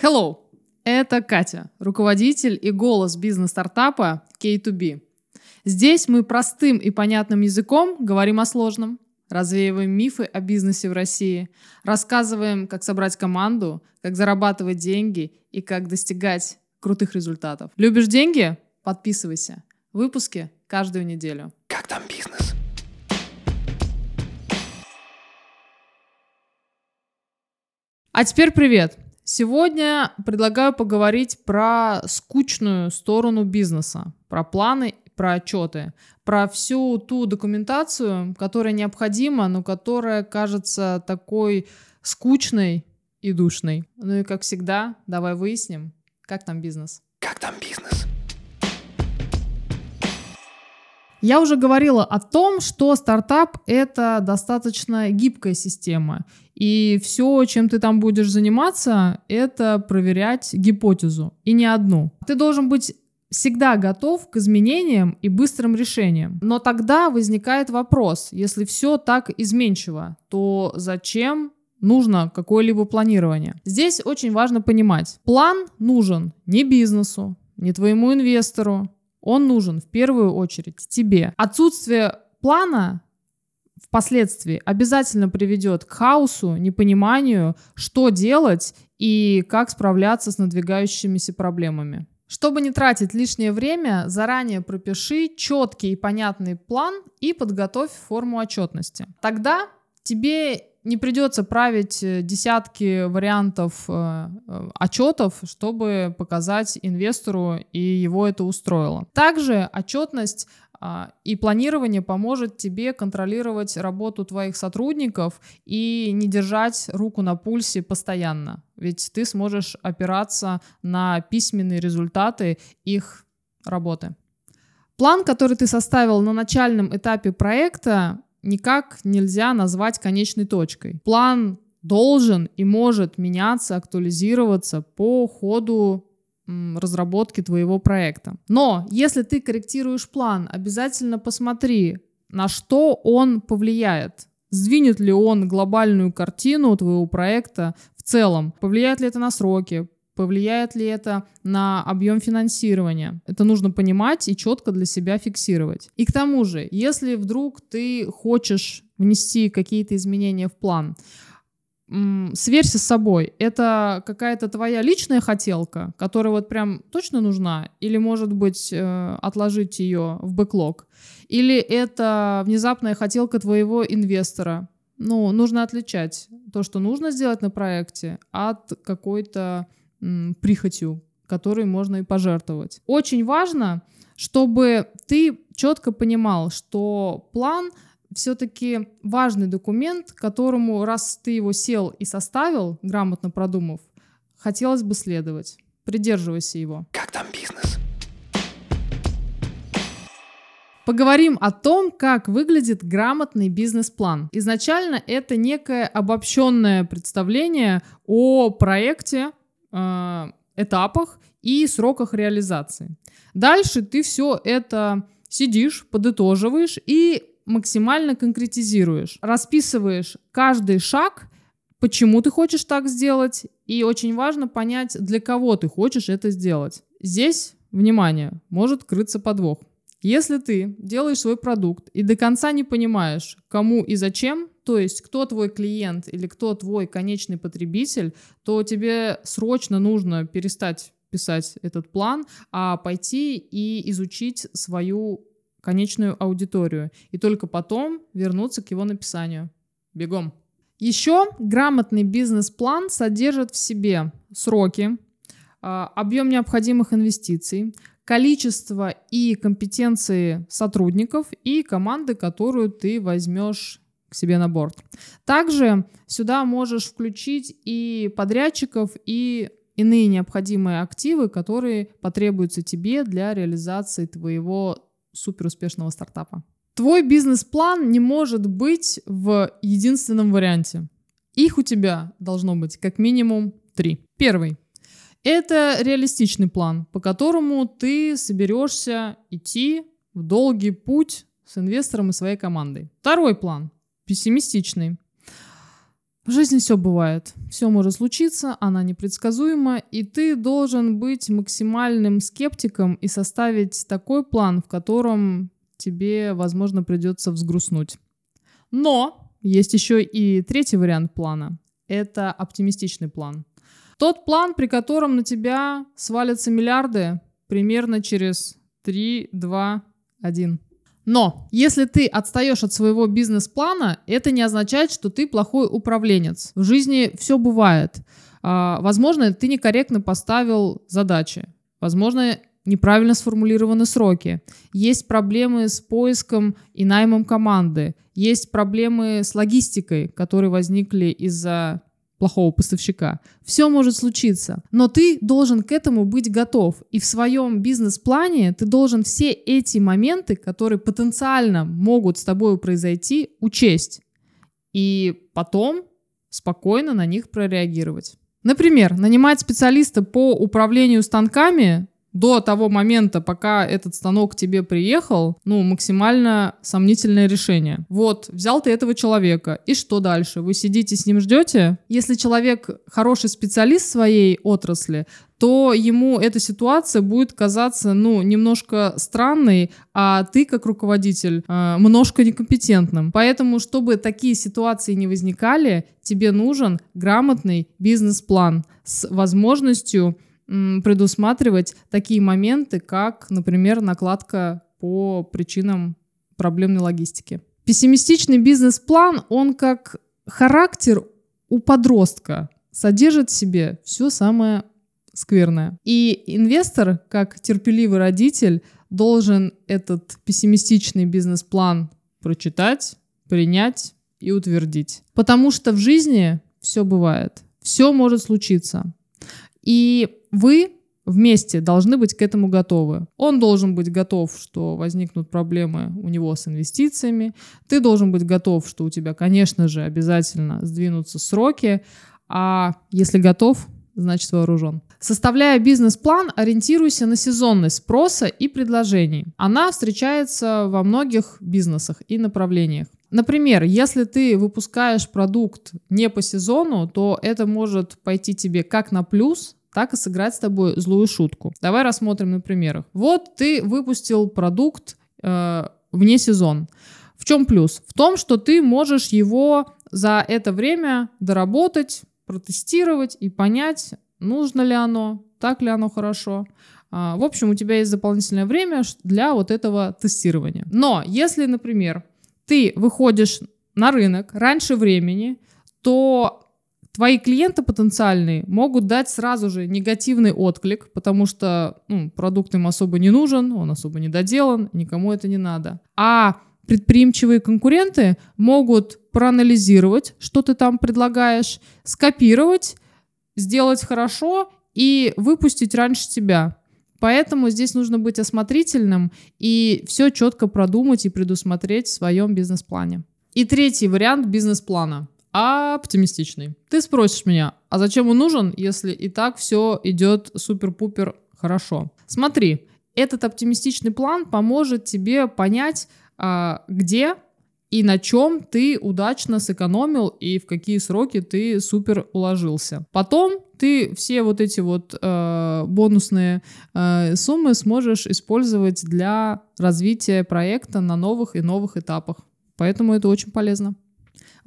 Hello! Это Катя, руководитель и голос бизнес-стартапа K2B. Здесь мы простым и понятным языком говорим о сложном, развеиваем мифы о бизнесе в России, рассказываем, как собрать команду, как зарабатывать деньги и как достигать крутых результатов. Любишь деньги? Подписывайся. Выпуски каждую неделю. Как там бизнес? А теперь привет! Сегодня предлагаю поговорить про скучную сторону бизнеса, про планы, про отчеты, про всю ту документацию, которая необходима, но которая кажется такой скучной и душной. Ну и как всегда, давай выясним, как там бизнес. Как там бизнес? Я уже говорила о том, что стартап — это достаточно гибкая система. И все, чем ты там будешь заниматься, это проверять гипотезу. И не одну. Ты должен быть всегда готов к изменениям и быстрым решениям. Но тогда возникает вопрос, если все так изменчиво, то зачем нужно какое-либо планирование? Здесь очень важно понимать, план нужен не бизнесу, не твоему инвестору, он нужен в первую очередь тебе. Отсутствие плана впоследствии обязательно приведет к хаосу, непониманию, что делать и как справляться с надвигающимися проблемами. Чтобы не тратить лишнее время, заранее пропиши четкий и понятный план и подготовь форму отчетности. Тогда тебе не придется править э, десятки вариантов э, э, отчетов, чтобы показать инвестору, и его это устроило. Также отчетность а, и планирование поможет тебе контролировать работу твоих сотрудников и не держать руку на пульсе постоянно. Ведь ты сможешь опираться на письменные результаты их работы. План, который ты составил на начальном этапе проекта, никак нельзя назвать конечной точкой. План должен и может меняться, актуализироваться по ходу разработки твоего проекта. Но если ты корректируешь план, обязательно посмотри, на что он повлияет. Сдвинет ли он глобальную картину твоего проекта в целом? Повлияет ли это на сроки? Повлияет ли это на объем финансирования? Это нужно понимать и четко для себя фиксировать. И к тому же, если вдруг ты хочешь внести какие-то изменения в план, сверься с собой. Это какая-то твоя личная хотелка, которая вот прям точно нужна? Или, может быть, э, отложить ее в бэклог? Или это внезапная хотелка твоего инвестора? Ну, нужно отличать то, что нужно сделать на проекте, от какой-то прихотью, которой можно и пожертвовать. Очень важно, чтобы ты четко понимал, что план все-таки важный документ, которому, раз ты его сел и составил, грамотно продумав, хотелось бы следовать. Придерживайся его. Как там бизнес? Поговорим о том, как выглядит грамотный бизнес-план. Изначально это некое обобщенное представление о проекте, э, этапах и сроках реализации. Дальше ты все это сидишь, подытоживаешь и максимально конкретизируешь, расписываешь каждый шаг, почему ты хочешь так сделать, и очень важно понять, для кого ты хочешь это сделать. Здесь, внимание, может крыться подвох. Если ты делаешь свой продукт и до конца не понимаешь, кому и зачем, то есть кто твой клиент или кто твой конечный потребитель, то тебе срочно нужно перестать писать этот план, а пойти и изучить свою конечную аудиторию и только потом вернуться к его написанию. Бегом. Еще грамотный бизнес-план содержит в себе сроки, а, объем необходимых инвестиций, количество и компетенции сотрудников и команды, которую ты возьмешь к себе на борт. Также сюда можешь включить и подрядчиков, и иные необходимые активы, которые потребуются тебе для реализации твоего суперуспешного стартапа. Твой бизнес-план не может быть в единственном варианте. Их у тебя должно быть как минимум три. Первый это реалистичный план, по которому ты соберешься идти в долгий путь с инвестором и своей командой. Второй план – пессимистичный. В жизни все бывает. Все может случиться, она непредсказуема, и ты должен быть максимальным скептиком и составить такой план, в котором тебе, возможно, придется взгрустнуть. Но есть еще и третий вариант плана. Это оптимистичный план. Тот план, при котором на тебя свалятся миллиарды примерно через 3, 2, 1. Но если ты отстаешь от своего бизнес-плана, это не означает, что ты плохой управленец. В жизни все бывает. А, возможно, ты некорректно поставил задачи. Возможно, неправильно сформулированы сроки. Есть проблемы с поиском и наймом команды. Есть проблемы с логистикой, которые возникли из-за плохого поставщика. Все может случиться, но ты должен к этому быть готов. И в своем бизнес-плане ты должен все эти моменты, которые потенциально могут с тобой произойти, учесть. И потом спокойно на них прореагировать. Например, нанимать специалиста по управлению станками до того момента, пока этот станок тебе приехал, ну, максимально сомнительное решение. Вот, взял ты этого человека, и что дальше? Вы сидите с ним ждете? Если человек хороший специалист в своей отрасли, то ему эта ситуация будет казаться, ну, немножко странной, а ты, как руководитель, э, немножко некомпетентным. Поэтому, чтобы такие ситуации не возникали, тебе нужен грамотный бизнес-план с возможностью предусматривать такие моменты, как, например, накладка по причинам проблемной логистики. Пессимистичный бизнес-план, он как характер у подростка содержит в себе все самое скверное. И инвестор, как терпеливый родитель, должен этот пессимистичный бизнес-план прочитать, принять и утвердить. Потому что в жизни все бывает. Все может случиться. И вы вместе должны быть к этому готовы. Он должен быть готов, что возникнут проблемы у него с инвестициями. Ты должен быть готов, что у тебя, конечно же, обязательно сдвинутся сроки. А если готов, значит вооружен. Составляя бизнес-план, ориентируйся на сезонность спроса и предложений. Она встречается во многих бизнесах и направлениях. Например, если ты выпускаешь продукт не по сезону, то это может пойти тебе как на плюс, так и сыграть с тобой злую шутку. Давай рассмотрим на примерах. Вот ты выпустил продукт э, вне сезон. В чем плюс? В том, что ты можешь его за это время доработать, протестировать и понять, нужно ли оно, так ли оно хорошо. А, в общем, у тебя есть дополнительное время для вот этого тестирования. Но если, например, ты выходишь на рынок раньше времени, то твои клиенты потенциальные могут дать сразу же негативный отклик, потому что ну, продукт им особо не нужен, он особо не доделан, никому это не надо. А предприимчивые конкуренты могут проанализировать, что ты там предлагаешь, скопировать, сделать хорошо и выпустить раньше тебя. Поэтому здесь нужно быть осмотрительным и все четко продумать и предусмотреть в своем бизнес-плане. И третий вариант бизнес-плана оптимистичный. Ты спросишь меня, а зачем он нужен, если и так все идет супер-пупер хорошо? Смотри, этот оптимистичный план поможет тебе понять, а, где и на чем ты удачно сэкономил и в какие сроки ты супер уложился. Потом ты все вот эти вот э, бонусные э, суммы сможешь использовать для развития проекта на новых и новых этапах. Поэтому это очень полезно.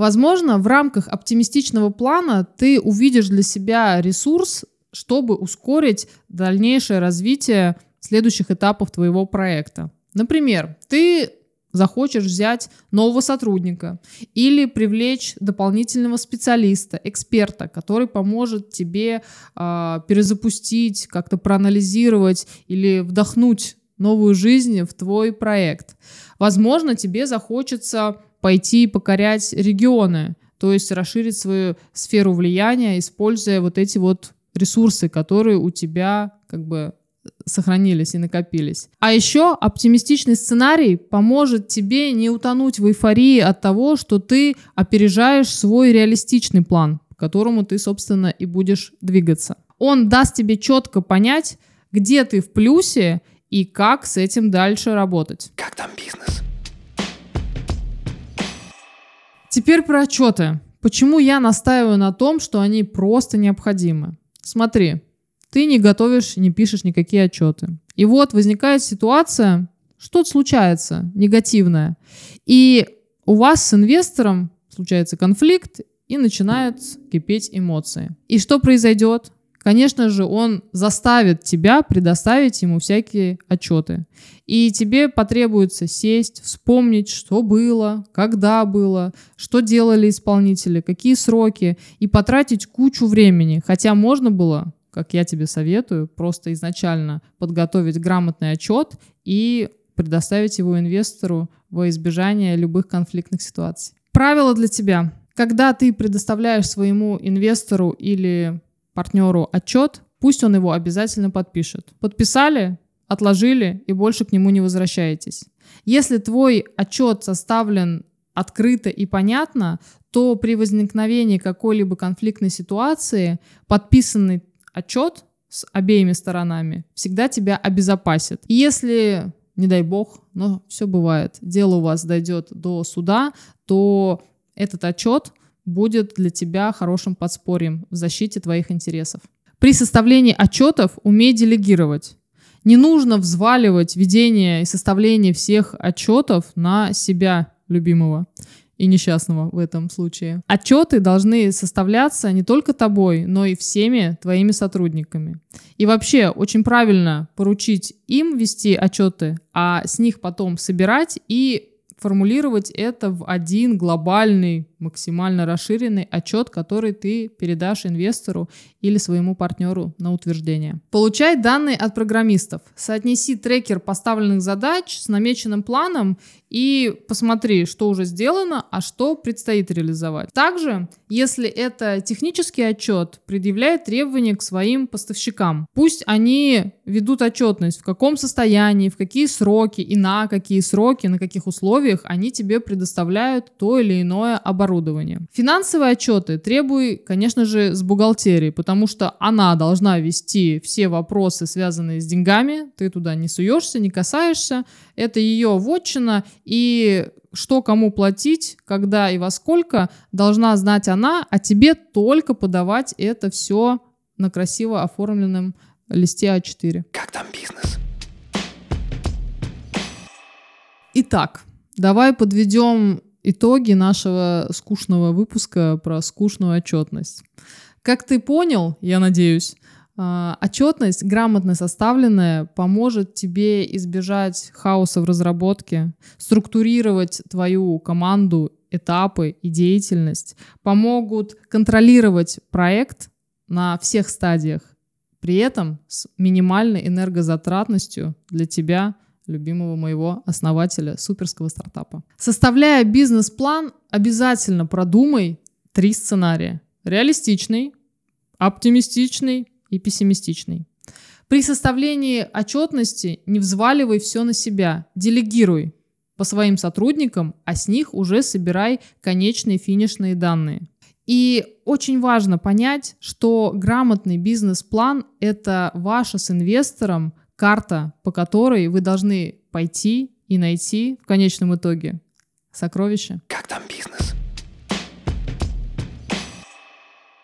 Возможно, в рамках оптимистичного плана ты увидишь для себя ресурс, чтобы ускорить дальнейшее развитие следующих этапов твоего проекта. Например, ты захочешь взять нового сотрудника или привлечь дополнительного специалиста, эксперта, который поможет тебе э, перезапустить, как-то проанализировать или вдохнуть новую жизнь в твой проект. Возможно, тебе захочется пойти покорять регионы, то есть расширить свою сферу влияния, используя вот эти вот ресурсы, которые у тебя как бы сохранились и накопились. А еще оптимистичный сценарий поможет тебе не утонуть в эйфории от того, что ты опережаешь свой реалистичный план, по которому ты, собственно, и будешь двигаться. Он даст тебе четко понять, где ты в плюсе и как с этим дальше работать. Как там бизнес? Теперь про отчеты. Почему я настаиваю на том, что они просто необходимы? Смотри, ты не готовишь, не пишешь никакие отчеты. И вот возникает ситуация, что-то случается негативное. И у вас с инвестором случается конфликт, и начинают кипеть эмоции. И что произойдет? Конечно же, он заставит тебя предоставить ему всякие отчеты. И тебе потребуется сесть, вспомнить, что было, когда было, что делали исполнители, какие сроки, и потратить кучу времени. Хотя можно было, как я тебе советую, просто изначально подготовить грамотный отчет и предоставить его инвестору во избежание любых конфликтных ситуаций. Правило для тебя. Когда ты предоставляешь своему инвестору или партнеру отчет, пусть он его обязательно подпишет. Подписали, отложили и больше к нему не возвращаетесь. Если твой отчет составлен открыто и понятно, то при возникновении какой-либо конфликтной ситуации подписанный отчет с обеими сторонами всегда тебя обезопасит. И если, не дай бог, но все бывает, дело у вас дойдет до суда, то этот отчет будет для тебя хорошим подспорьем в защите твоих интересов. При составлении отчетов умей делегировать. Не нужно взваливать ведение и составление всех отчетов на себя любимого и несчастного в этом случае. Отчеты должны составляться не только тобой, но и всеми твоими сотрудниками. И вообще очень правильно поручить им вести отчеты, а с них потом собирать и формулировать это в один глобальный, максимально расширенный отчет, который ты передашь инвестору или своему партнеру на утверждение. Получай данные от программистов. Соотнеси трекер поставленных задач с намеченным планом и посмотри, что уже сделано, а что предстоит реализовать. Также, если это технический отчет, предъявляй требования к своим поставщикам. Пусть они ведут отчетность, в каком состоянии, в какие сроки и на какие сроки, на каких условиях они тебе предоставляют то или иное оборудование. Финансовые отчеты требуй, конечно же, с бухгалтерии, потому что она должна вести все вопросы, связанные с деньгами, ты туда не суешься, не касаешься, это ее вотчина, и что кому платить, когда и во сколько, должна знать она, а тебе только подавать это все на красиво оформленном листе А4. Как там бизнес? Итак, давай подведем итоги нашего скучного выпуска про скучную отчетность. Как ты понял, я надеюсь, а, отчетность, грамотно составленная, поможет тебе избежать хаоса в разработке, структурировать твою команду, этапы и деятельность, помогут контролировать проект на всех стадиях, при этом с минимальной энергозатратностью для тебя, любимого моего основателя суперского стартапа. Составляя бизнес-план, обязательно продумай три сценария. Реалистичный, оптимистичный и пессимистичный. При составлении отчетности не взваливай все на себя, делегируй по своим сотрудникам, а с них уже собирай конечные финишные данные. И очень важно понять, что грамотный бизнес-план – это ваша с инвестором карта, по которой вы должны пойти и найти в конечном итоге сокровища. Как там бизнес?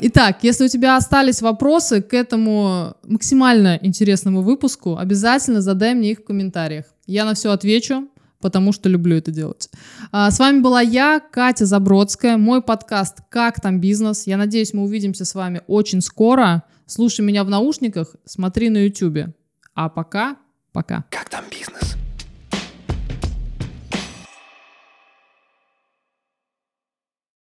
Итак, если у тебя остались вопросы к этому максимально интересному выпуску, обязательно задай мне их в комментариях. Я на все отвечу, потому что люблю это делать. А, с вами была я, Катя Забродская, мой подкаст «Как там бизнес?». Я надеюсь, мы увидимся с вами очень скоро. Слушай меня в наушниках, смотри на YouTube. А пока, пока. Как там бизнес?